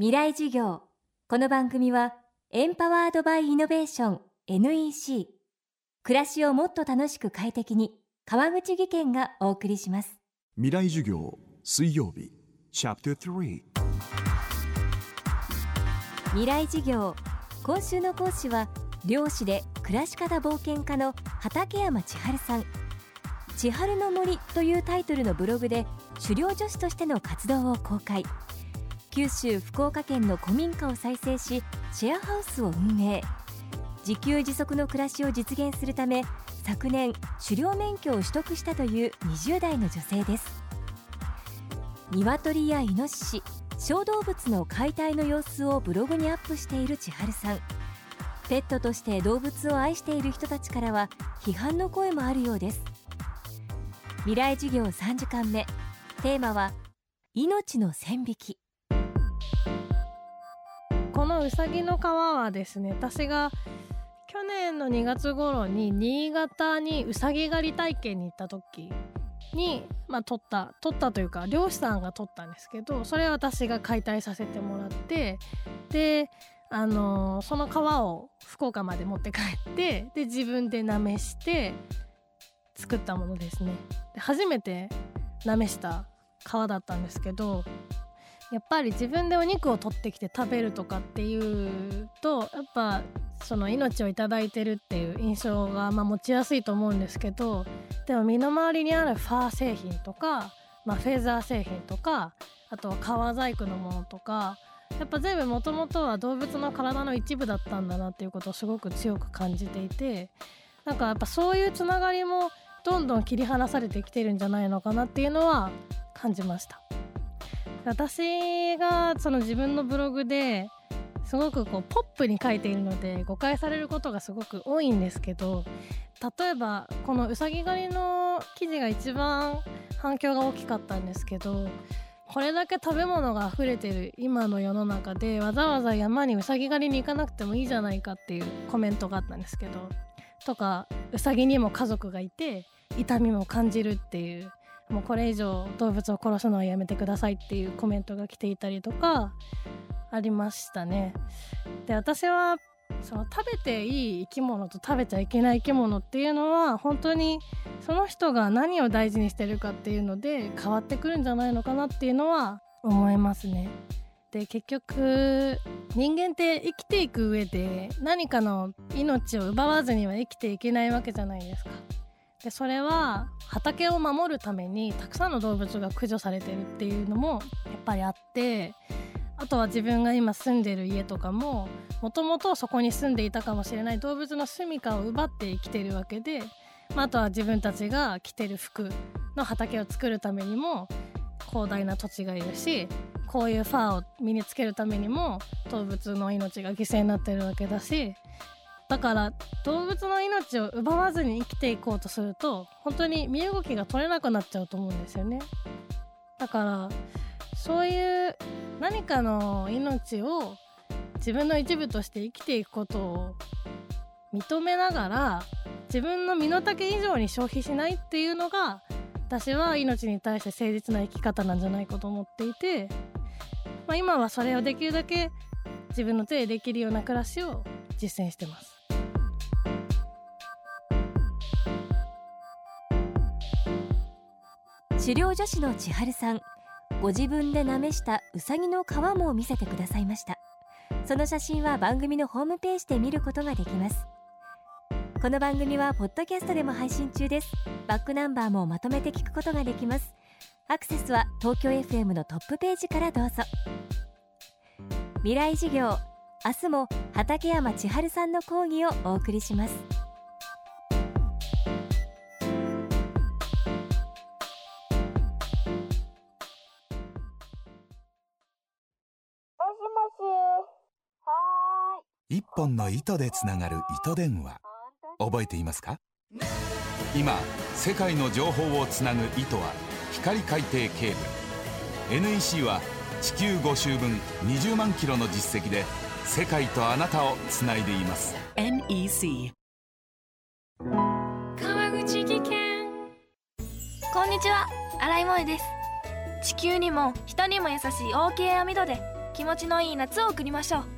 未来授業。この番組はエンパワードバイイノベーション NEC 暮らしをもっと楽しく快適に川口義賢がお送りします。未来授業水曜日チャプター3未来授業。今週の講師は漁師で暮らし方冒険家の畠山千春さん。千春の森というタイトルのブログで狩猟女子としての活動を公開九州福岡県の古民家を再生しシェアハウスを運営。自給自足の暮らしを実現するため昨年狩猟免許を取得したという20代の女性です。鶏やイノシシ小動物の解体の様子をブログにアップしている千春さん。ペットとして動物を愛している人たちからは批判の声もあるようです。未来授業3時間目。テーマは命の線引き。のうさぎの皮はですね私が去年の2月頃に新潟にうさぎ狩り体験に行った時に、まあ、取った取ったというか漁師さんが取ったんですけどそれは私が解体させてもらってであのー、その皮を福岡まで持って帰ってで自分でなめして作ったものですね。で初めてなめした皮だったんですけどやっぱり自分でお肉を取ってきて食べるとかっていうとやっぱその命を頂いてるっていう印象がまあ持ちやすいと思うんですけどでも身の回りにあるファー製品とか、まあ、フェザー製品とかあとは革細工のものとかやっぱ全部もともとは動物の体の一部だったんだなっていうことをすごく強く感じていてなんかやっぱそういうつながりもどんどん切り離されてきてるんじゃないのかなっていうのは感じました。私がその自分のブログですごくこうポップに書いているので誤解されることがすごく多いんですけど例えばこのうさぎ狩りの記事が一番反響が大きかったんですけどこれだけ食べ物が溢れてる今の世の中でわざわざ山にうさぎ狩りに行かなくてもいいじゃないかっていうコメントがあったんですけどとかうさぎにも家族がいて痛みも感じるっていうもうこれ以上動物を殺すのはやめてくださいっていうコメントが来ていたりとかありましたね。で私はその食べていい生き物と食べちゃいけない生き物っていうのは本当にその人が何を大事にしてるかっていうので変わってくるんじゃないのかなっていうのは思いますね。で結局人間って生きていく上で何かの命を奪わずには生きていけないわけじゃないですか。でそれは畑を守るためにたくさんの動物が駆除されてるっていうのもやっぱりあってあとは自分が今住んでる家とかももともとそこに住んでいたかもしれない動物の住処を奪って生きてるわけで、まあ、あとは自分たちが着てる服の畑を作るためにも広大な土地がいるしこういうファーを身につけるためにも動物の命が犠牲になってるわけだしだから動物の命を奪わずに生きていこうとすると本当に身動きが取れなくなっちゃうと思うんですよね。だからそういう何かの命を自分の一部として生きていくことを認めながら自分の身の丈以上に消費しないっていうのが私は命に対して誠実な生き方なんじゃないかと思っていて、まあ、今はそれをできるだけ自分の手でできるような暮らしを実践してます。狩猟女子の千春さんご自分でなめしたうさぎの皮も見せてくださいました。その写真は番組のホームページで見ることができます。この番組はポッドキャストでも配信中です。バックナンバーもまとめて聞くことができます。アクセスは東京 FM のトップページからどうぞ。未来事業明日も畠山千春さんの講義をお送りします。一本の糸でつながる糸電話。覚えていますか？今世界の情報をつなぐ糸は光海底ケーブル。NEC は地球5周分20万キロの実績で世界とあなたをつないでいます。NEC 川口技研。こんにちは。新井萌です。地球にも人にも優しい OK 網戸で気持ちのいい夏を送りましょう